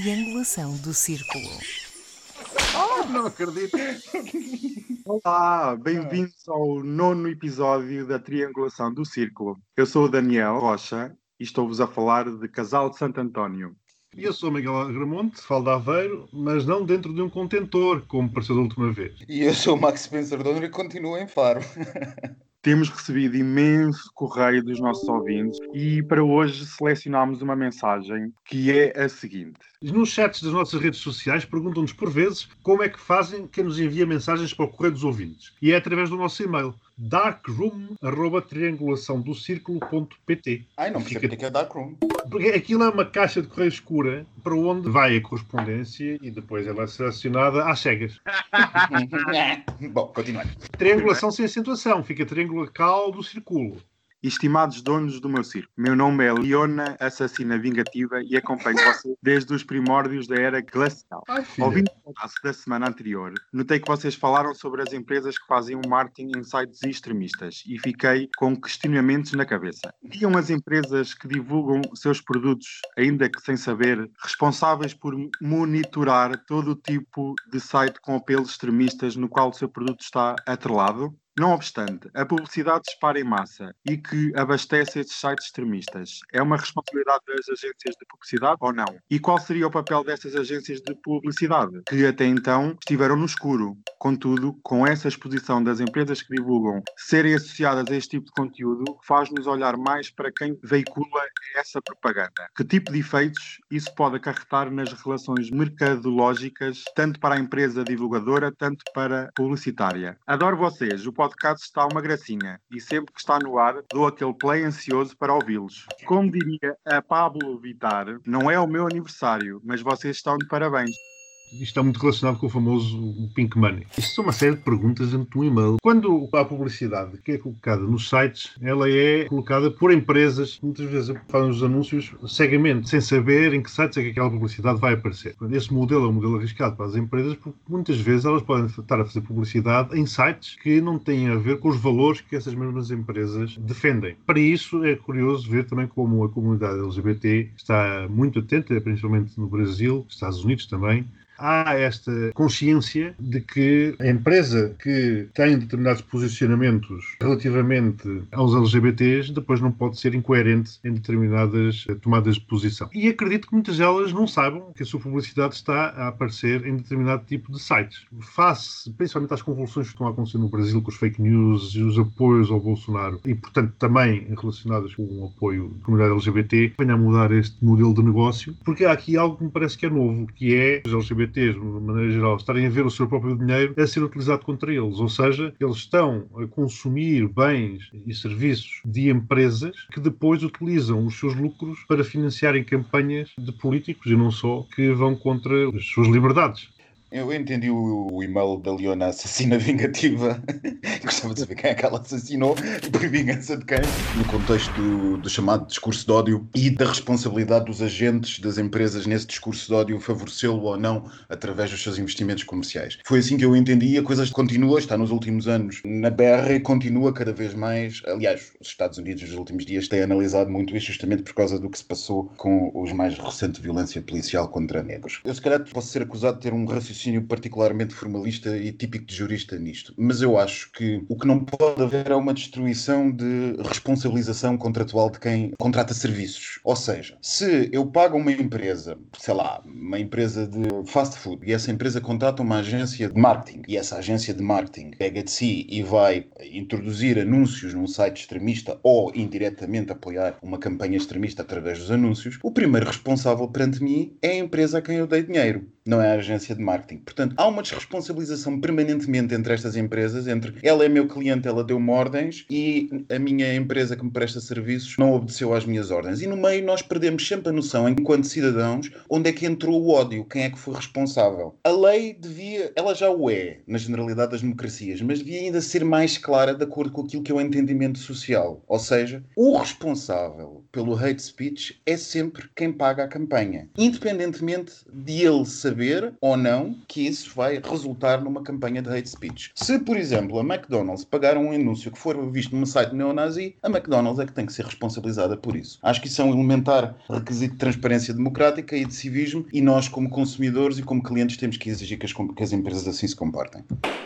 triangulação do círculo. Oh, não acredito. Olá, bem-vindos ao nono episódio da Triangulação do Círculo. Eu sou o Daniel Rocha e estou-vos a falar de Casal de Santo António. E eu sou Miguel Agramonte, falo de Aveiro, mas não dentro de um contentor, como pareceu da última vez. E eu sou o Max Spencer Donner e continuo em Faro. Temos recebido imenso correio dos nossos ouvintes e para hoje selecionámos uma mensagem que é a seguinte. Nos chats das nossas redes sociais perguntam-nos por vezes como é que fazem quem nos envia mensagens para o correio dos ouvintes. E é através do nosso e-mail darkroom.triangulaçãodocirculo.pt Ai, não percebo Fica... que é darkroom. Porque aquilo é uma caixa de correio escura para onde vai a correspondência e depois ela é selecionada às cegas. Bom, continuando. Triangulação sem acentuação. Fica triangulacal do círculo. Estimados donos do meu circo, meu nome é Leona, assassina vingativa, e acompanho vocês desde os primórdios da era glacial. Ouvindo o podcast da semana anterior, notei que vocês falaram sobre as empresas que fazem um marketing em sites extremistas e fiquei com questionamentos na cabeça. Viam as empresas que divulgam seus produtos, ainda que sem saber, responsáveis por monitorar todo o tipo de site com apelos extremistas no qual o seu produto está atrelado? Não obstante, a publicidade dispara em massa e que abastece estes sites extremistas é uma responsabilidade das agências de publicidade ou não? E qual seria o papel dessas agências de publicidade, que até então estiveram no escuro? Contudo, com essa exposição das empresas que divulgam serem associadas a este tipo de conteúdo, faz-nos olhar mais para quem veicula essa propaganda. Que tipo de efeitos isso pode acarretar nas relações mercadológicas, tanto para a empresa divulgadora, tanto para a publicitária? Adoro vocês, o podcast está uma gracinha e sempre que está no ar dou aquele play ansioso para ouvi-los. Como diria a Pablo Vittar, não é o meu aniversário, mas vocês estão de parabéns. Está muito relacionado com o famoso Pink Money. Isto são uma série de perguntas dentro de um e-mail. Quando a publicidade que é colocada nos sites, ela é colocada por empresas, muitas vezes fazem os anúncios cegamente, sem saber em que sites é que aquela publicidade vai aparecer. Esse modelo é um modelo arriscado para as empresas, porque muitas vezes elas podem estar a fazer publicidade em sites que não têm a ver com os valores que essas mesmas empresas defendem. Para isso, é curioso ver também como a comunidade LGBT está muito atenta, principalmente no Brasil, Estados Unidos também, há esta consciência de que a empresa que tem determinados posicionamentos relativamente aos LGBTs depois não pode ser incoerente em determinadas tomadas de posição. E acredito que muitas delas não saibam que a sua publicidade está a aparecer em determinado tipo de sites. Face, principalmente às convulsões que estão a acontecer no Brasil com os fake news e os apoios ao Bolsonaro e, portanto, também relacionadas com o apoio da comunidade LGBT, venha a mudar este modelo de negócio, porque há aqui algo que me parece que é novo, que é os LGBT LGBTs, de maneira geral, estarem a ver o seu próprio dinheiro a ser utilizado contra eles. Ou seja, eles estão a consumir bens e serviços de empresas que depois utilizam os seus lucros para financiarem campanhas de políticos e não só, que vão contra as suas liberdades. Eu entendi o, o e-mail da Leona assassina vingativa. Gostava de saber quem é que ela assassinou por vingança de quem. No contexto do, do, chamado discurso de ódio e da responsabilidade dos agentes das empresas nesse discurso de ódio favorecê-lo ou não através dos seus investimentos comerciais. Foi assim que eu entendi e a coisa continua, está nos últimos anos na berra e continua cada vez mais. Aliás, os Estados Unidos nos últimos dias têm analisado muito isso justamente por causa do que se passou com os mais recentes violência policial contra negros. Eu se calhar posso ser acusado de ter um raciocínio raciocínio particularmente formalista e típico de jurista nisto, mas eu acho que o que não pode haver é uma destruição de responsabilização contratual de quem contrata serviços. Ou seja, se eu pago uma empresa, sei lá, uma empresa de fast food, e essa empresa contrata uma agência de marketing, e essa agência de marketing pega de si e vai introduzir anúncios num site extremista ou indiretamente apoiar uma campanha extremista através dos anúncios, o primeiro responsável perante mim é a empresa a quem eu dei dinheiro não é a agência de marketing. Portanto, há uma desresponsabilização permanentemente entre estas empresas, entre ela é meu cliente, ela deu-me ordens e a minha empresa que me presta serviços não obedeceu às minhas ordens. E no meio nós perdemos sempre a noção, enquanto cidadãos, onde é que entrou o ódio, quem é que foi responsável. A lei devia, ela já o é, na generalidade das democracias, mas devia ainda ser mais clara de acordo com aquilo que é o entendimento social. Ou seja, o responsável pelo hate speech é sempre quem paga a campanha, independentemente de ele saber saber ou não que isso vai resultar numa campanha de hate speech. Se, por exemplo, a McDonald's pagar um anúncio que for visto num site neonazi, a McDonald's é que tem que ser responsabilizada por isso. Acho que isso é um elementar requisito de transparência democrática e de civismo e nós, como consumidores e como clientes, temos que exigir que as, que as empresas assim se comportem.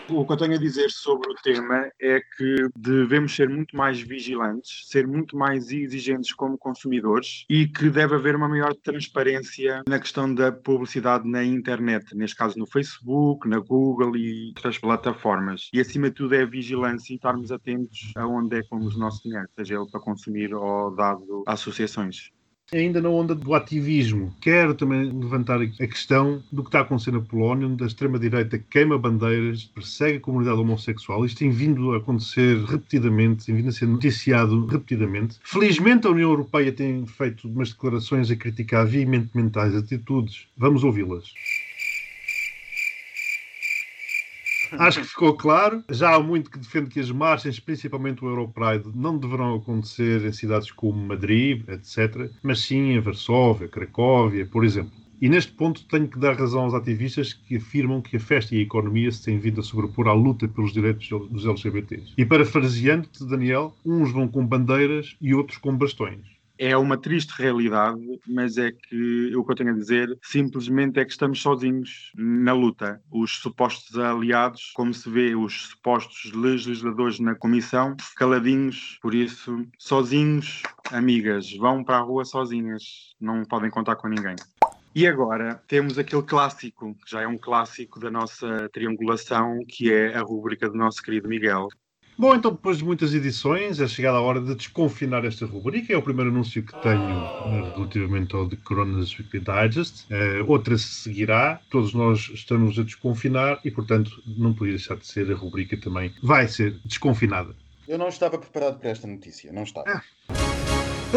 O que eu tenho a dizer sobre o tema é que devemos ser muito mais vigilantes, ser muito mais exigentes como consumidores e que deve haver uma maior transparência na questão da publicidade na internet, neste caso no Facebook, na Google e outras plataformas. E acima de tudo é a vigilância e estarmos atentos aonde é que vamos o nosso dinheiro, seja ele para consumir ou dado a associações. Ainda na onda do ativismo, quero também levantar a questão do que está a acontecer na Polónia, onde a extrema-direita queima bandeiras, persegue a comunidade homossexual. Isto tem vindo a acontecer repetidamente, tem vindo a ser noticiado repetidamente. Felizmente a União Europeia tem feito umas declarações a criticar veementemente tais atitudes. Vamos ouvi-las. Acho que ficou claro. Já há muito que defende que as marchas, principalmente o Europride, não deverão acontecer em cidades como Madrid, etc., mas sim em Varsóvia, Cracóvia, por exemplo. E neste ponto tenho que dar razão aos ativistas que afirmam que a festa e a economia se têm vindo a sobrepor à luta pelos direitos dos LGBTs. E parafraseando-te, Daniel, uns vão com bandeiras e outros com bastões é uma triste realidade, mas é que o que eu tenho a dizer simplesmente é que estamos sozinhos na luta. Os supostos aliados, como se vê, os supostos legisladores na comissão, caladinhos, por isso, sozinhos, amigas, vão para a rua sozinhas, não podem contar com ninguém. E agora temos aquele clássico, que já é um clássico da nossa triangulação, que é a rúbrica do nosso querido Miguel. Bom, então depois de muitas edições, é chegada a hora de desconfinar esta rubrica. É o primeiro anúncio que tenho eh, relativamente ao The Coronas Weekly Digest. Uh, outra se seguirá. Todos nós estamos a desconfinar e, portanto, não podia deixar de ser a rubrica também. Vai ser desconfinada. Eu não estava preparado para esta notícia, não estava. Ah.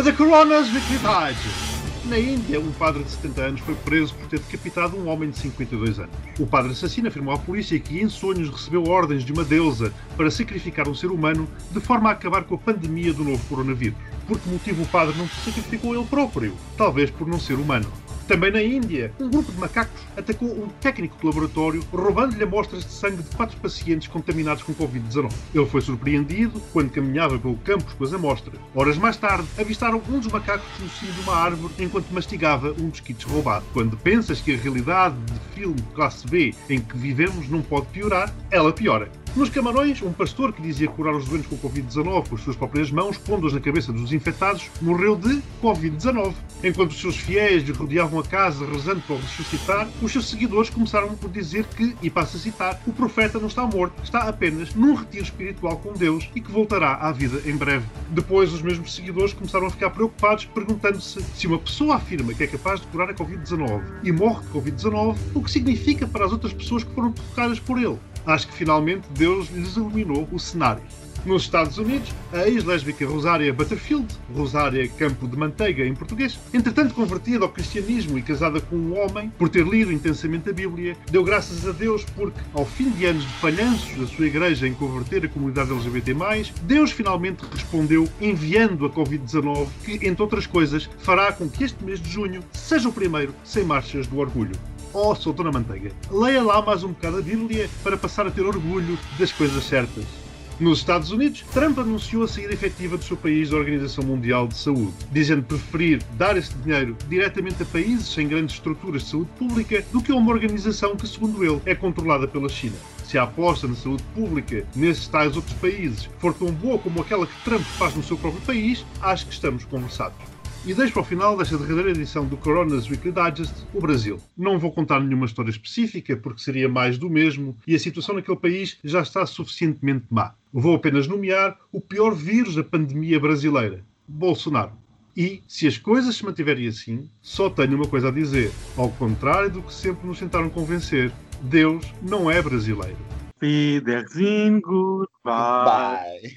The Coronas Weekly Digest. Na Índia, um padre de 70 anos foi preso por ter decapitado um homem de 52 anos. O padre assassino afirmou à polícia que em sonhos recebeu ordens de uma deusa para sacrificar um ser humano de forma a acabar com a pandemia do novo coronavírus. Por que motivo o padre não se sacrificou ele próprio? Talvez por não ser humano. Também na Índia, um grupo de macacos atacou um técnico de laboratório, roubando-lhe amostras de sangue de quatro pacientes contaminados com Covid-19. Ele foi surpreendido quando caminhava pelo campus com as amostras. Horas mais tarde, avistaram um dos macacos no cimo de uma árvore enquanto mastigava um mosquito roubado. Quando pensas que a realidade de filme classe B em que vivemos não pode piorar, ela piora. Nos Camarões, um pastor que dizia curar os doentes com Covid-19 com as suas próprias mãos, pondo-as na cabeça dos infectados, morreu de Covid-19. Enquanto os seus fiéis lhe rodeavam a casa rezando para o ressuscitar, os seus seguidores começaram por dizer que, e passo a citar, o profeta não está morto, está apenas num retiro espiritual com Deus e que voltará à vida em breve. Depois, os mesmos seguidores começaram a ficar preocupados, perguntando-se se uma pessoa afirma que é capaz de curar a Covid-19 e morre de Covid-19, o que significa para as outras pessoas que foram tocadas por ele acho que finalmente Deus lhes iluminou o cenário. Nos Estados Unidos, a ex-lésbica Rosária Butterfield, Rosária Campo de Manteiga em português, entretanto convertida ao cristianismo e casada com um homem, por ter lido intensamente a Bíblia, deu graças a Deus porque, ao fim de anos de falhanços da sua igreja em converter a comunidade LGBT+, Deus finalmente respondeu enviando a Covid-19 que, entre outras coisas, fará com que este mês de junho seja o primeiro sem marchas do orgulho. Oh, sou Dona Manteiga, leia lá mais um bocado a Bíblia para passar a ter orgulho das coisas certas. Nos Estados Unidos, Trump anunciou a saída efetiva do seu país da Organização Mundial de Saúde, dizendo preferir dar esse dinheiro diretamente a países sem grandes estruturas de saúde pública do que a uma organização que, segundo ele, é controlada pela China. Se a aposta na saúde pública nesses tais outros países for tão boa como aquela que Trump faz no seu próprio país, acho que estamos conversados. E deixo para o final desta derradeira edição do Coronas Weekly Digest o Brasil. Não vou contar nenhuma história específica, porque seria mais do mesmo, e a situação naquele país já está suficientemente má. Vou apenas nomear o pior vírus da pandemia brasileira: Bolsonaro. E, se as coisas se mantiverem assim, só tenho uma coisa a dizer. Ao contrário do que sempre nos tentaram convencer, Deus não é brasileiro. Wiedersehen, goodbye.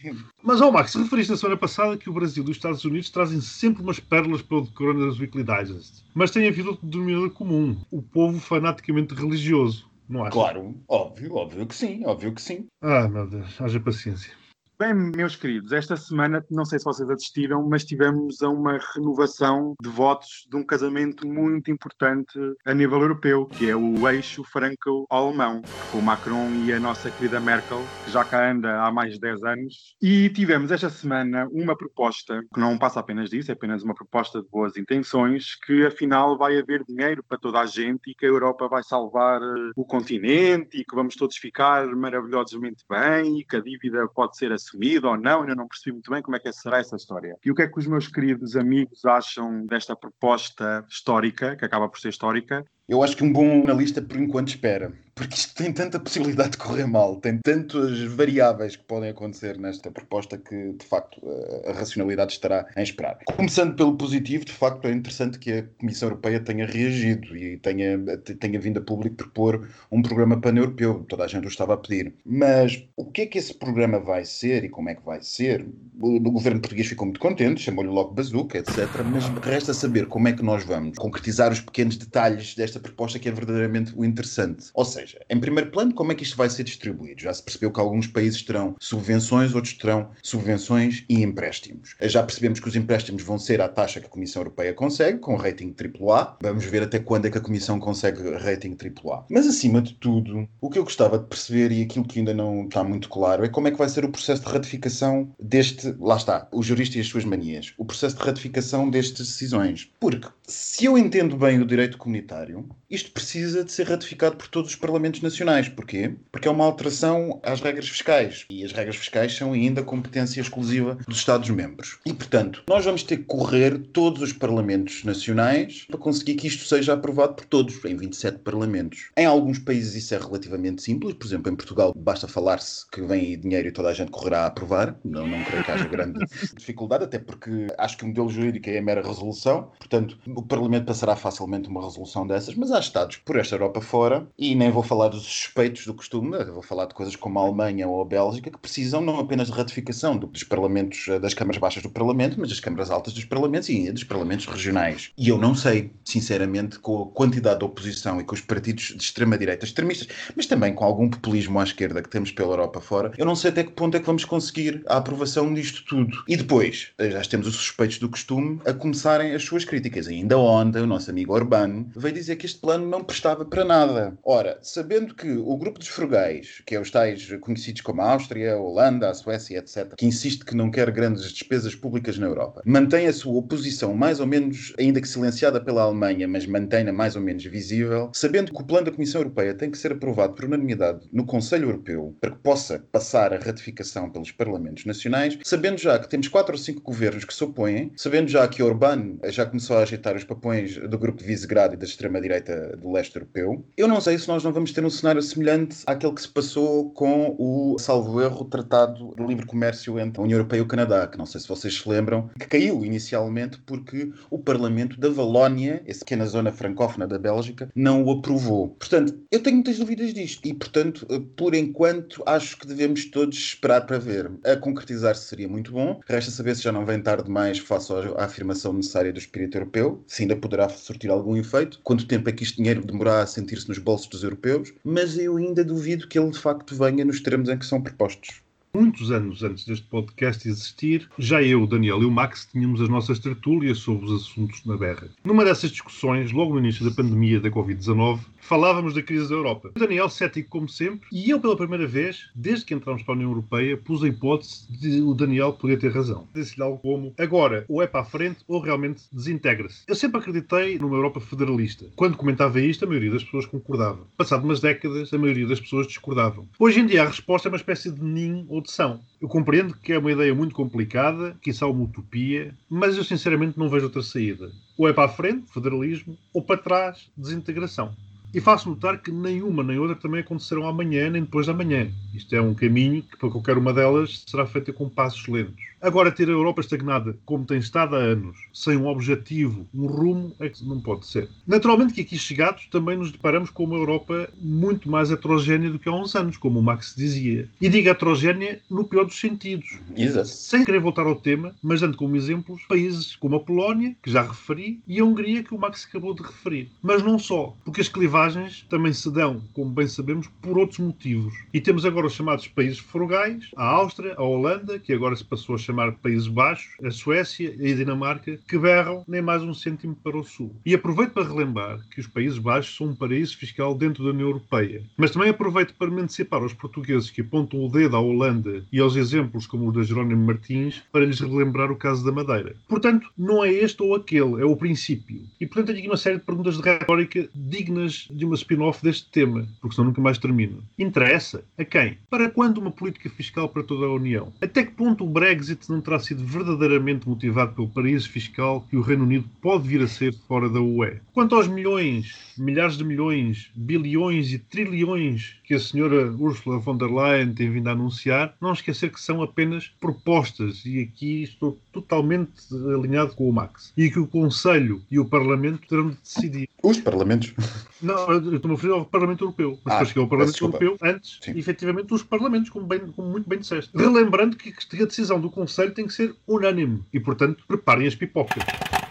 Mas, ó oh, Max, referiste na semana passada que o Brasil e os Estados Unidos trazem sempre umas pérolas para o Coronas Weekly Digest. Mas tem havido outro denominador comum: o povo fanaticamente religioso. Não acho? Claro, óbvio, óbvio que sim, óbvio que sim. Ah, meu Deus, haja paciência. Bem, meus queridos, esta semana, não sei se vocês assistiram, mas tivemos a uma renovação de votos de um casamento muito importante a nível europeu, que é o eixo franco-alemão, com o Macron e a nossa querida Merkel, que já cá anda há mais de 10 anos. E tivemos esta semana uma proposta, que não passa apenas disso, é apenas uma proposta de boas intenções, que afinal vai haver dinheiro para toda a gente e que a Europa vai salvar eh, o continente e que vamos todos ficar maravilhosamente bem e que a dívida pode ser assumida ou não, ainda não percebi muito bem como é que será essa história. E o que é que os meus queridos amigos acham desta proposta histórica, que acaba por ser histórica, eu acho que um bom analista, por enquanto, espera. Porque isto tem tanta possibilidade de correr mal, tem tantas variáveis que podem acontecer nesta proposta que, de facto, a racionalidade estará em esperar. Começando pelo positivo, de facto, é interessante que a Comissão Europeia tenha reagido e tenha, tenha vindo a público propor um programa pan-europeu. Toda a gente o estava a pedir. Mas o que é que esse programa vai ser e como é que vai ser? O, o governo português ficou muito contente, chamou-lhe logo bazuca, etc. Mas resta saber como é que nós vamos concretizar os pequenos detalhes desta esta proposta que é verdadeiramente o interessante. Ou seja, em primeiro plano, como é que isto vai ser distribuído? Já se percebeu que alguns países terão subvenções, outros terão subvenções e empréstimos. Já percebemos que os empréstimos vão ser à taxa que a Comissão Europeia consegue, com rating AAA. Vamos ver até quando é que a Comissão consegue rating AAA. Mas, acima de tudo, o que eu gostava de perceber e aquilo que ainda não está muito claro é como é que vai ser o processo de ratificação deste. Lá está, o jurista e as suas manias. O processo de ratificação destas decisões. Porque, se eu entendo bem o direito comunitário, isto precisa de ser ratificado por todos os parlamentos nacionais. Porquê? Porque é uma alteração às regras fiscais. E as regras fiscais são ainda competência exclusiva dos Estados-membros. E, portanto, nós vamos ter que correr todos os parlamentos nacionais para conseguir que isto seja aprovado por todos, em 27 parlamentos. Em alguns países isso é relativamente simples. Por exemplo, em Portugal basta falar-se que vem aí dinheiro e toda a gente correrá a aprovar. Não, não creio que haja grande dificuldade, até porque acho que o modelo jurídico é a mera resolução. Portanto, o Parlamento passará facilmente uma resolução dessas mas há Estados por esta Europa fora, e nem vou falar dos suspeitos do costume, vou falar de coisas como a Alemanha ou a Bélgica, que precisam não apenas de ratificação dos parlamentos, eh, das câmaras baixas do Parlamento, mas das câmaras altas dos parlamentos e dos parlamentos regionais. E eu não sei, sinceramente, com a quantidade de oposição e com os partidos de extrema-direita extremistas, mas também com algum populismo à esquerda que temos pela Europa fora, eu não sei até que ponto é que vamos conseguir a aprovação disto tudo. E depois, eh, já temos os suspeitos do costume a começarem as suas críticas. Ainda ontem, o nosso amigo Orbán veio dizer que este plano não prestava para nada. Ora, sabendo que o grupo dos frugais, que é os tais conhecidos como a Áustria, a Holanda, a Suécia, etc., que insiste que não quer grandes despesas públicas na Europa, mantém a sua oposição mais ou menos, ainda que silenciada pela Alemanha, mas mantém-na mais ou menos visível, sabendo que o plano da Comissão Europeia tem que ser aprovado por unanimidade no Conselho Europeu para que possa passar a ratificação pelos Parlamentos Nacionais, sabendo já que temos quatro ou cinco governos que se opõem, sabendo já que Orbán já começou a agitar os papões do grupo de Visegrado e da extrema-direita direita do leste europeu. Eu não sei se nós não vamos ter um cenário semelhante àquele que se passou com o, salvo erro, Tratado de Livre Comércio entre a União Europeia e o Canadá, que não sei se vocês se lembram, que caiu inicialmente porque o Parlamento da Valónia, essa pequena zona francófona da Bélgica, não o aprovou. Portanto, eu tenho muitas dúvidas disto e, portanto, por enquanto, acho que devemos todos esperar para ver. A concretizar-se seria muito bom. Resta saber se já não vem tarde demais face à afirmação necessária do espírito europeu, se ainda poderá surtir algum efeito. Quanto tempo é que este dinheiro demorar a sentir-se nos bolsos dos europeus, mas eu ainda duvido que ele de facto venha nos termos em que são propostos muitos anos antes deste podcast existir, já eu, Daniel e o Max tínhamos as nossas tertúlias sobre os assuntos na berra. Numa dessas discussões, logo no início da pandemia da Covid-19, falávamos da crise da Europa. O Daniel, cético como sempre, e eu, pela primeira vez, desde que entramos para a União Europeia, pus a hipótese de o Daniel poder ter razão. Disse-lhe algo como: agora, ou é para a frente ou realmente desintegra-se. Eu sempre acreditei numa Europa federalista. Quando comentava isto, a maioria das pessoas concordava. Passado umas décadas, a maioria das pessoas discordavam. Hoje em dia, a resposta é uma espécie de nin ou de são. Eu compreendo que é uma ideia muito complicada, que isso é uma utopia, mas eu sinceramente não vejo outra saída. Ou é para a frente, federalismo, ou para trás, desintegração. E faço notar que nenhuma nem outra também acontecerão amanhã nem depois de amanhã. Isto é um caminho que, para qualquer uma delas, será feita com passos lentos. Agora, ter a Europa estagnada, como tem estado há anos, sem um objetivo, um rumo, é que não pode ser. Naturalmente que aqui chegados também nos deparamos com uma Europa muito mais heterogénea do que há uns anos, como o Max dizia. E diga heterogénea no pior dos sentidos. Exato. Sem querer voltar ao tema, mas dando como exemplos países como a Polónia, que já referi, e a Hungria, que o Max acabou de referir. Mas não só, porque as clivagens também se dão, como bem sabemos, por outros motivos. E temos agora os chamados países frugais, a Áustria, a Holanda, que agora se passou a chamar Países Baixos, a Suécia e a Dinamarca, que berram nem mais um cêntimo para o Sul. E aproveito para relembrar que os Países Baixos são um paraíso fiscal dentro da União Europeia. Mas também aproveito para me antecipar aos portugueses que apontam o dedo à Holanda e aos exemplos como o da Jerónimo Martins para lhes relembrar o caso da Madeira. Portanto, não é este ou aquele, é o princípio. E portanto tenho aqui uma série de perguntas de retórica dignas de uma spin-off deste tema, porque senão nunca mais termino. Interessa? A quem? Para quando uma política fiscal para toda a União? Até que ponto o Brexit não terá sido verdadeiramente motivado pelo paraíso fiscal que o Reino Unido pode vir a ser fora da UE? Quanto aos milhões, milhares de milhões, bilhões e trilhões que a senhora Ursula von der Leyen tem vindo a anunciar, não esquecer que são apenas propostas, e aqui estou totalmente alinhado com o Max, e que o Conselho e o Parlamento terão de decidir. Os Parlamentos? Não, eu estou-me a referir ao Parlamento Europeu, mas Ah, depois cheguei ao Parlamento peço Europeu antes, Sim. efetivamente, dos Parlamentos, como, bem- como muito bem disseste. Relembrando que a decisão do Conselho tem que ser unânime, e portanto, preparem as pipocas.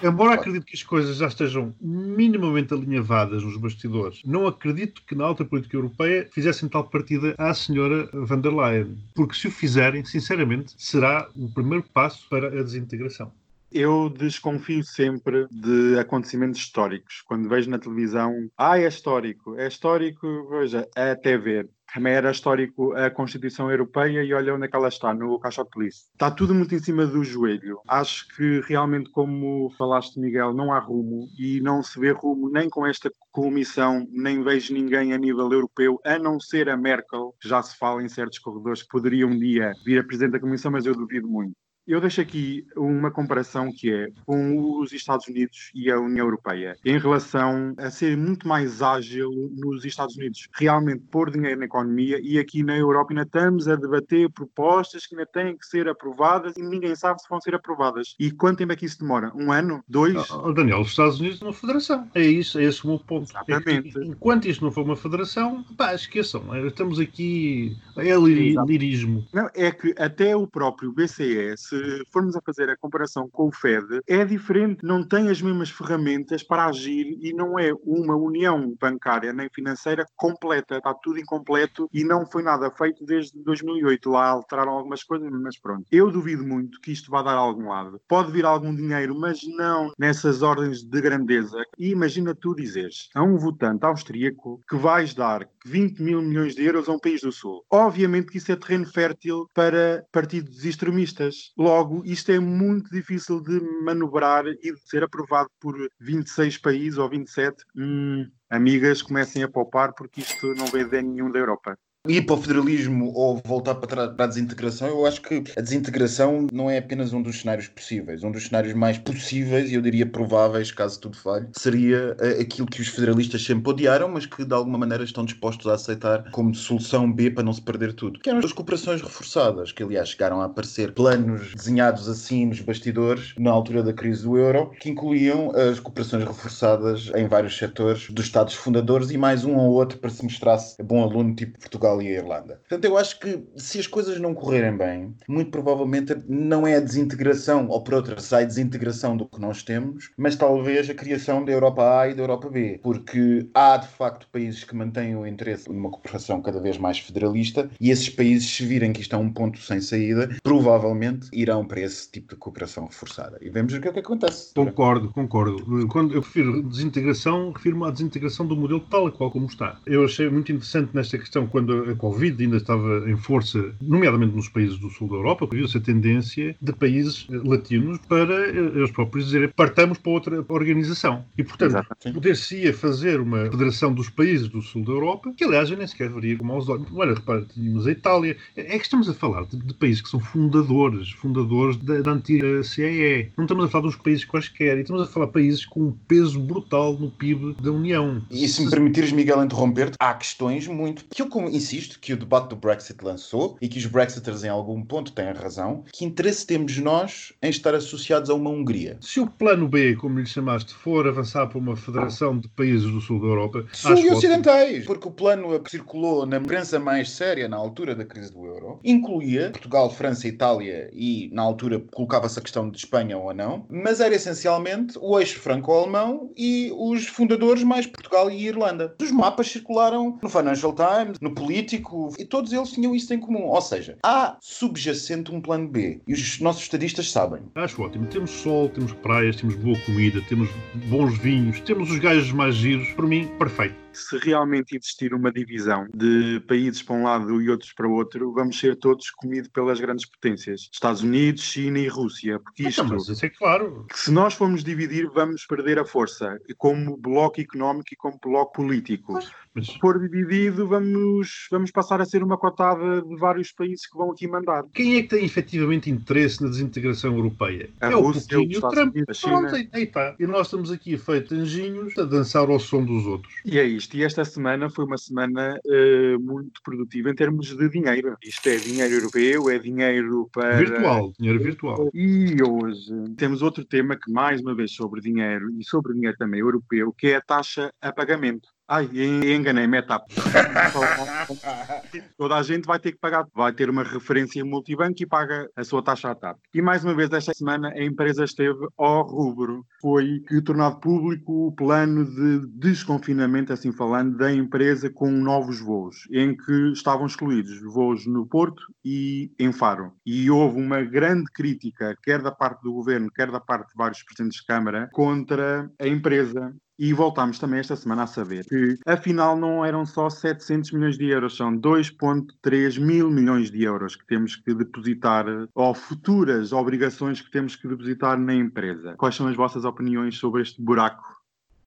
Embora Claro. acredito que as coisas já estejam minimamente alinhavadas nos bastidores, não acredito que na alta política europeia fizessem tal partida à senhora van der Leyen. Porque se o fizerem, sinceramente, será o primeiro passo para a desintegração. Eu desconfio sempre de acontecimentos históricos. Quando vejo na televisão, ah, é histórico, é histórico, veja, até ver. Também era histórico a Constituição Europeia e olha onde é que ela está, no caixote lixo. Está tudo muito em cima do joelho. Acho que realmente, como falaste, Miguel, não há rumo e não se vê rumo nem com esta comissão, nem vejo ninguém a nível europeu, a não ser a Merkel, que já se fala em certos corredores que poderia um dia vir a Presidente da Comissão, mas eu duvido muito. Eu deixo aqui uma comparação que é com os Estados Unidos e a União Europeia em relação a ser muito mais ágil nos Estados Unidos, realmente pôr dinheiro na economia e aqui na Europa ainda estamos a debater propostas que ainda têm que ser aprovadas e ninguém sabe se vão ser aprovadas. E quanto tempo é que isso demora? Um ano? Dois? Oh, Daniel, os Estados Unidos são uma federação. É isso, é esse o meu ponto. Exatamente. É enquanto isto não for uma federação, pá, esqueçam. Estamos aqui. É lirismo. Não, é que até o próprio BCE, se formos a fazer a comparação com o Fed, é diferente, não tem as mesmas ferramentas para agir e não é uma união bancária nem financeira completa, está tudo incompleto e não foi nada feito desde 2008. Lá alteraram algumas coisas, mas pronto. Eu duvido muito que isto vá dar a algum lado. Pode vir algum dinheiro, mas não nessas ordens de grandeza. E imagina tu dizeres a um votante austríaco que vais dar 20 mil milhões de euros a um país do Sul. Obviamente que isso é terreno fértil para partidos extremistas. Logo, isto é muito difícil de manobrar e de ser aprovado por 26 países ou 27. Hum, amigas, comecem a poupar porque isto não vem de nenhum da Europa. Ir para o federalismo ou voltar para, para a desintegração, eu acho que a desintegração não é apenas um dos cenários possíveis. Um dos cenários mais possíveis, e eu diria prováveis, caso tudo falhe, seria eh, aquilo que os federalistas sempre odiaram, mas que de alguma maneira estão dispostos a aceitar como solução B para não se perder tudo. Que eram as cooperações reforçadas, que aliás chegaram a aparecer planos desenhados assim nos bastidores, na altura da crise do euro, que incluíam as cooperações reforçadas em vários setores dos Estados fundadores e mais um ou outro para se mostrasse bom aluno, tipo Portugal e a Irlanda. Portanto, eu acho que se as coisas não correrem bem, muito provavelmente não é a desintegração, ou por outra, sai a desintegração do que nós temos, mas talvez a criação da Europa A e da Europa B, porque há de facto países que mantêm o interesse numa cooperação cada vez mais federalista e esses países, se virem que isto é um ponto sem saída, provavelmente irão para esse tipo de cooperação reforçada. E vemos o que é que acontece. Concordo, concordo. Quando eu refiro desintegração, refiro-me à desintegração do modelo tal qual como está. Eu achei muito interessante nesta questão, quando a Covid ainda estava em força, nomeadamente nos países do sul da Europa, viu-se a tendência de países eh, latinos para eh, eles próprios dizerem partamos para outra organização. E, portanto, poder-se-ia fazer uma federação dos países do sul da Europa, que aliás eu nem sequer veria como aos olhos. Olha, repara, tínhamos a Itália. É é que estamos a falar de, de países que são fundadores, fundadores da, da antiga CEE. Não estamos a falar dos países quaisquer, e estamos a falar de países com um peso brutal no PIB da União. E se me permitires, Miguel, interromper-te, há questões muito. que eu como- insisto insisto que o debate do Brexit lançou e que os Brexiters em algum ponto têm razão. Que interesse temos nós em estar associados a uma Hungria? Se o plano B, como lhe chamaste, for avançar para uma federação de países do sul da Europa, sul e ocidentais, porque o plano que circulou na imprensa mais séria na altura da crise do euro incluía Portugal, França, Itália e na altura colocava-se a questão de Espanha ou não, mas era essencialmente o eixo franco-alemão e os fundadores mais Portugal e Irlanda. Os mapas circularam no Financial Times, no Político, e todos eles tinham isso em comum. Ou seja, há subjacente um plano B. E os nossos estadistas sabem. Acho ótimo. Temos sol, temos praias, temos boa comida, temos bons vinhos, temos os gajos mais giros. Por mim, perfeito se realmente existir uma divisão de países para um lado e outros para o outro, vamos ser todos comidos pelas grandes potências. Estados Unidos, China e Rússia. Porque isto, então, mas isso é claro. Que se nós formos dividir, vamos perder a força como bloco económico e como bloco político. Mas, mas... Se for dividido, vamos, vamos passar a ser uma cotada de vários países que vão aqui mandar. Quem é que tem efetivamente interesse na desintegração europeia? A é Rússia, o Putin e o Trump. Unidos, Pronto, aí, aí está. E nós estamos aqui feitos anjinhos a dançar ao som dos outros. E é isto isto. E esta semana foi uma semana uh, muito produtiva em termos de dinheiro. Isto é dinheiro europeu, é dinheiro para. Virtual, dinheiro virtual. E hoje temos outro tema que, mais uma vez, sobre dinheiro e sobre dinheiro também europeu, que é a taxa a pagamento. Ai, enganei-me, é TAP. Toda a gente vai ter que pagar, vai ter uma referência multibanco e paga a sua taxa à TAP. E mais uma vez, esta semana, a empresa esteve ao rubro. Foi que tornado público o plano de desconfinamento, assim falando, da empresa com novos voos, em que estavam excluídos voos no Porto e em Faro. E houve uma grande crítica, quer da parte do governo, quer da parte de vários presidentes de Câmara, contra a empresa e voltámos também esta semana a saber que, afinal, não eram só 700 milhões de euros, são 2,3 mil milhões de euros que temos que depositar, ou futuras obrigações que temos que depositar na empresa. Quais são as vossas opiniões sobre este buraco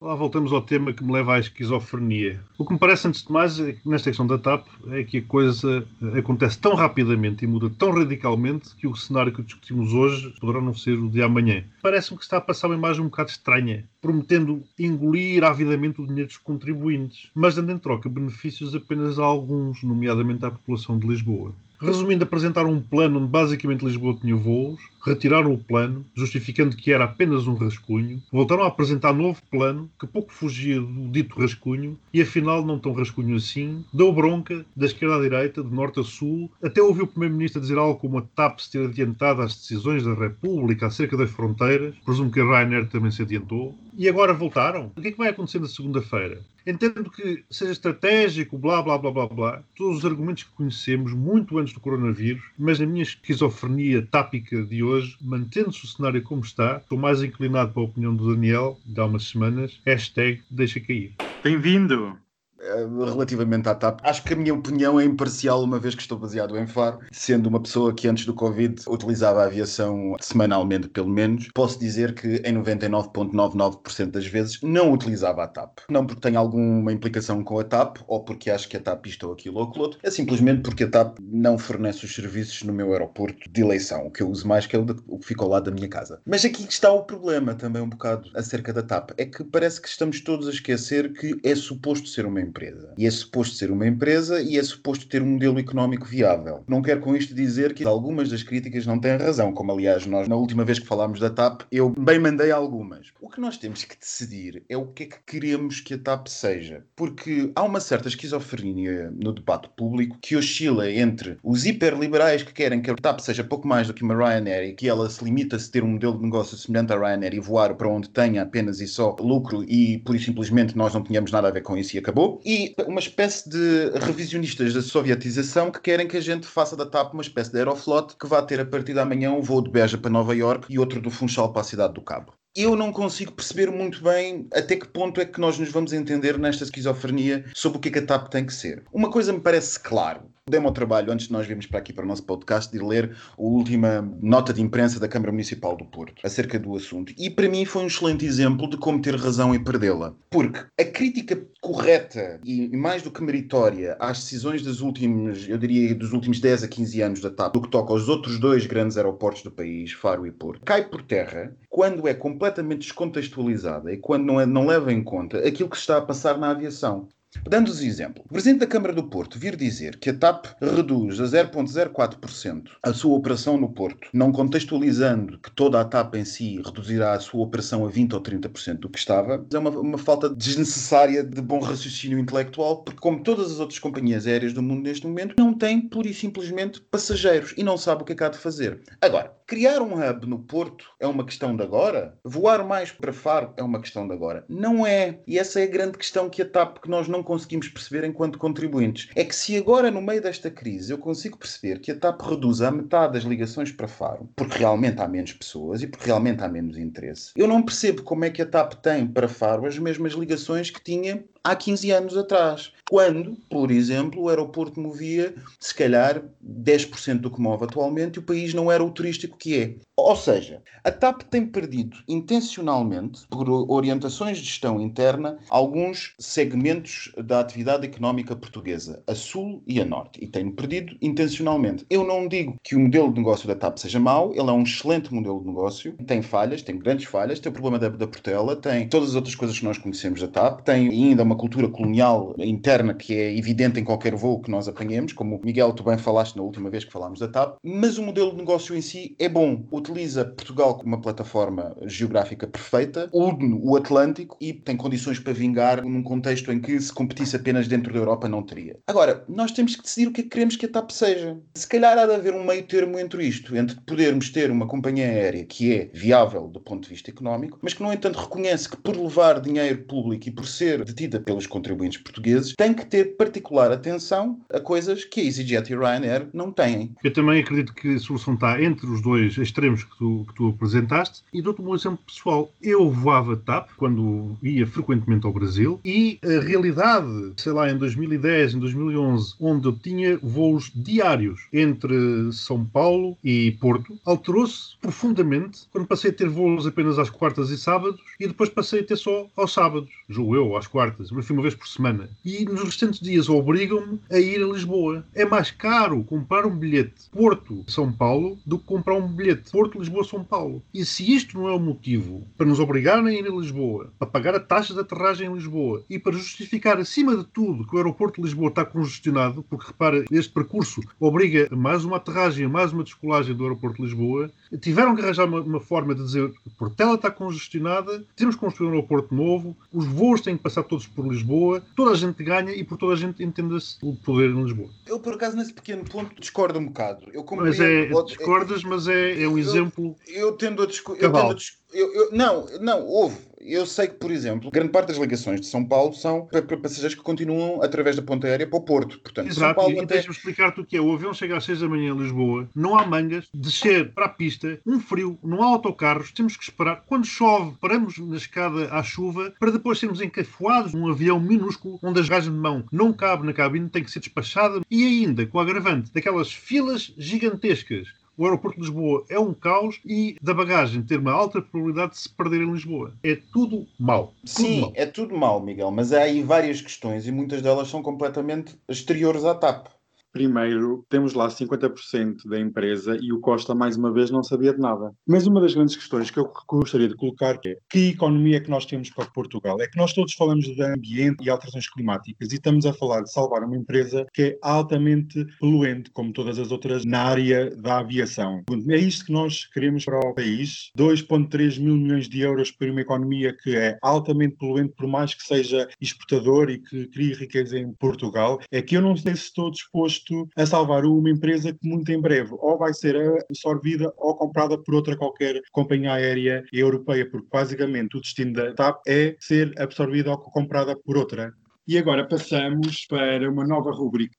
Lá voltamos ao tema que me leva à esquizofrenia. O que me parece, antes de mais, é nesta questão da TAP, é que a coisa acontece tão rapidamente e muda tão radicalmente que o cenário que discutimos hoje poderá não ser o de amanhã. Parece-me que está a passar uma imagem um bocado estranha, prometendo engolir avidamente o dinheiro dos contribuintes, mas dando em troca benefícios apenas a alguns, nomeadamente à população de Lisboa. Resumindo, apresentaram um plano onde basicamente Lisboa tinha voos, retiraram o plano, justificando que era apenas um rascunho, voltaram a apresentar novo plano, que pouco fugia do dito rascunho, e afinal não tão rascunho assim, deu bronca da esquerda à direita, de norte a sul, até ouviu o Primeiro-Ministro dizer algo como a TAP se ter adiantado às decisões da República acerca das fronteiras, presumo que a Ryanair também se adiantou, e agora voltaram? O que é que vai acontecer na segunda-feira? Entendo que seja estratégico, blá blá blá blá blá, todos os argumentos que conhecemos muito antes do coronavírus, mas na minha esquizofrenia tápica de hoje, mantendo-se o cenário como está, estou mais inclinado para a opinião do Daniel, de há umas semanas, hashtag deixa cair. Bem-vindo! Eh, relativamente à TAP, acho que a minha opinião é imparcial, uma vez que estou baseado em Faro, sendo uma pessoa que antes do Covid utilizava a aviação semanalmente, pelo menos, posso dizer que em 99,99% das vezes não utilizava a TAP. Não porque tenha alguma implicação com a TAP ou porque acho que a TAP isto ou aquilo ou aquilo outro, é simplesmente porque a TAP não fornece os serviços no meu aeroporto de eleição, o que eu uso mais que é o que fica ao lado da minha casa. Mas aqui está o problema também um bocado acerca da TAP, é que parece que estamos todos a esquecer que é suposto ser uma empresa. E é suposto ser uma empresa e é suposto ter um modelo económico viável. Não quero com isto dizer que algumas das críticas não têm razão, como aliás nós, na última vez que falámos da TAP, eu bem mandei algumas. O que nós temos que decidir é o que é que queremos que a TAP seja. Porque há uma certa esquizofrenia no debate público que oscila entre os hiperliberais que querem que a TAP seja pouco mais do que uma Ryanair e que ela se limita a ter um modelo de negócio semelhante à Ryanair e voar para onde tenha apenas e só lucro e por isso simplesmente nós não tínhamos nada a ver com isso e acabou e uma espécie de revisionistas da sovietização que querem que a gente faça da TAP uma espécie de aeroflot que vá ter a partir de amanhã um voo de Beja para Nova York e outro do Funchal para a cidade do Cabo eu não consigo perceber muito bem até que ponto é que nós nos vamos entender nesta esquizofrenia sobre o que, é que a TAP tem que ser. Uma coisa me parece claro. Dei-me ao trabalho, antes de nós virmos para aqui para o nosso podcast, de ler a última nota de imprensa da Câmara Municipal do Porto acerca do assunto. E para mim foi um excelente exemplo de como ter razão e perdê-la. Porque a crítica correta e mais do que meritória às decisões dos últimos, eu diria, dos últimos 10 a 15 anos da TAP, do que toca aos outros dois grandes aeroportos do país, Faro e Porto, cai por terra quando é completamente descontextualizada e quando não, é, não leva em conta aquilo que se está a passar na aviação. Dando-vos exemplo, o Presidente da Câmara do Porto vir dizer que a TAP reduz a 0,04% a sua operação no Porto, não contextualizando que toda a TAP em si reduzirá a sua operação a 20% ou 30% do que estava, é uma, uma falta desnecessária de bom raciocínio intelectual, porque como todas as outras companhias aéreas do mundo neste momento, não tem pura e simplesmente passageiros e não sabe o que é que há de fazer. Agora, criar um hub no Porto é uma questão de agora? Voar mais para Faro é uma questão de agora? Não é. E essa é a grande questão que a TAP que nós não conseguimos perceber enquanto contribuintes. É que se agora, no meio desta crise, eu consigo perceber que a TAP reduz a metade das ligações para Faro, porque realmente há menos pessoas e porque realmente há menos interesse, eu não percebo como é que a TAP tem para Faro as mesmas ligações que tinha há 15 anos atrás, quando, por exemplo, o aeroporto movia, se calhar, 10% do que move atualmente e o país não era o turístico que é. Ou seja, a TAP tem perdido intencionalmente, por orientações de gestão interna, alguns segmentos da atividade económica portuguesa, a sul e a norte, e tem perdido intencionalmente. Eu não digo que o modelo de negócio da TAP seja mau, ele é um excelente modelo de negócio, tem falhas, tem grandes falhas, tem o problema da, da Portela, tem todas as outras coisas que nós conhecemos da TAP, tem ainda uma cultura colonial interna que é evidente em qualquer voo que nós apanhemos, como Miguel, tu bem falaste na última vez que falámos da TAP, mas o modelo de negócio em si é bom. Utiliza Portugal como uma plataforma geográfica perfeita, une o Atlântico e tem condições para vingar num contexto em que se competisse apenas dentro da Europa não teria. Agora, nós temos que decidir o que é que queremos que a TAP seja. Se calhar há de haver um meio termo entre isto, entre podermos ter uma companhia aérea que é viável do ponto de vista económico, mas que, no entanto, reconhece que por levar dinheiro público e por ser detida pelos contribuintes portugueses, tem que ter particular atenção a coisas que a EasyJet e Ryanair não têm. Eu também acredito que a solução está entre os dois extremos que tu, que tu apresentaste. E dou-te um exemplo pessoal. Eu voava TAP quando ia frequentemente ao Brasil e a realidade, sei lá, em 2010, em 2011, onde eu tinha voos diários entre São Paulo e Porto, alterou-se profundamente quando passei a ter voos apenas às quartas e sábados e depois passei a ter só aos sábados. Julgo eu, às quartas fui uma vez por semana. E nos restantes dias obrigam-me a ir a Lisboa. É mais caro comprar um bilhete Porto-São Paulo do que comprar um bilhete Porto-Lisboa-São Paulo. E se isto não é o motivo para nos obrigarem a ir a Lisboa, para pagar a taxa de aterragem em Lisboa e para justificar, acima de tudo, que o aeroporto de Lisboa está congestionado, porque repara, este percurso obriga mais uma aterragem, mais uma descolagem do aeroporto de Lisboa, tiveram que arranjar uma, uma forma de dizer que Portela está congestionada, temos que construir um aeroporto novo, os voos têm que passar todos por Lisboa, toda a gente ganha e por toda a gente entenda-se o poder em Lisboa. Eu, por acaso, nesse pequeno ponto, discordo um bocado. Eu mas é, discordas, mas é, é um eu, exemplo. Eu tendo a discordar. Eu, eu, não, não, houve. Eu sei que, por exemplo, grande parte das ligações de São Paulo são para, para passageiros que continuam através da ponta aérea para o Porto. Portanto, Exato, São Paulo e até... deixa-me explicar-te o que é. O avião chega às 6 da manhã em Lisboa, não há mangas, descer para a pista, um frio, não há autocarros, temos que esperar. Quando chove, paramos na escada à chuva para depois sermos encafuados num avião minúsculo onde as gajas de mão não cabe na cabine, tem que ser despachada e ainda com o agravante daquelas filas gigantescas o aeroporto de Lisboa é um caos e da bagagem ter uma alta probabilidade de se perder em Lisboa. É tudo mau. Sim, mau. é tudo mau, Miguel, mas há aí várias questões e muitas delas são completamente exteriores à TAP. Primeiro, temos lá 50% da empresa e o Costa, mais uma vez, não sabia de nada. Mas uma das grandes questões que eu gostaria de colocar é que economia é que nós temos para Portugal? É que nós todos falamos de ambiente e alterações climáticas e estamos a falar de salvar uma empresa que é altamente poluente, como todas as outras na área da aviação. É isto que nós queremos para o país. 2,3 mil milhões de euros para uma economia que é altamente poluente, por mais que seja exportador e que crie riqueza em Portugal. É que eu não sei se estou disposto a salvar uma empresa que muito em breve ou vai ser absorvida ou comprada por outra qualquer companhia aérea europeia, porque basicamente o destino da TAP é ser absorvida ou comprada por outra. E agora passamos para uma nova rubrica.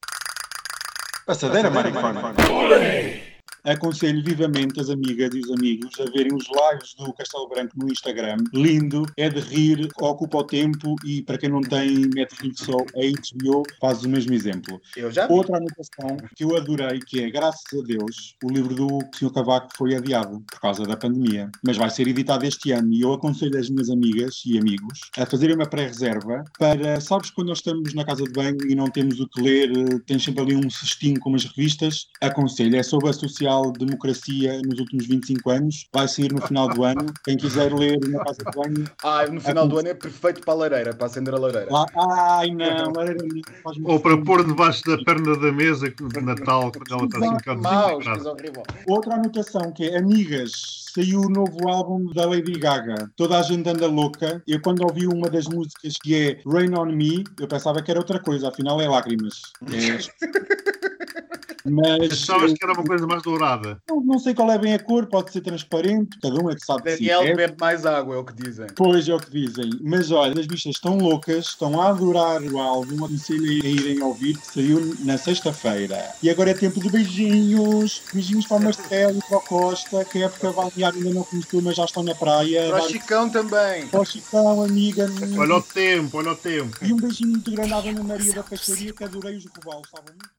Passadeira, Passadeira Maricona. Aconselho vivamente as amigas e os amigos a verem os lives do Castelo Branco no Instagram. Lindo, é de rir, ocupa o tempo e para quem não tem Netflix ou HBO, faz o mesmo exemplo. Eu já Outra anotação que eu adorei, que é, graças a Deus, o livro do Sr. Cavaco foi adiado por causa da pandemia, mas vai ser editado este ano e eu aconselho as minhas amigas e amigos a fazerem uma pré-reserva para, sabes, quando nós estamos na casa de banho e não temos o que ler, tens sempre ali um cestinho com umas revistas, aconselho, é sobre a social social-democracia nos últimos 25 anos. Vai sair no final do ano. Quem quiser ler na casa de banho. Ah, no final do ano é perfeito para a lareira, para acender a lareira. Lá, ai, não, lareira Ou para pôr debaixo da perna da mesa de Natal, quando ela está assim um bocado horrível. Outra anotação que é Amigas, saiu o novo álbum da Lady Gaga. Toda a gente anda louca. Eu quando ouvi uma das músicas que é Rain on Me, eu pensava que era outra coisa, afinal é lágrimas. É- Mas Achavas que era uma coisa mais dourada. não, não sei qual é bem a cor, pode ser transparente, cada um é que sabe Daniel é. bebe mais água, é o que dizem. Pois é o que dizem. Mas olha, as bichas estão loucas, estão a adorar o álbum, aconselho a irem ouvir, que saiu na sexta-feira. E agora é tempo de beijinhos. Beijinhos para o Marcelo e para o Costa, que a época balnear ainda não começou, mas já estão na praia. Para o Chicão também. Para o Chicão, amiga. Olha o tempo, olha o tempo. E um beijinho muito grande à Dona Maria da Peixaria, que adorei os robalos, estavam muito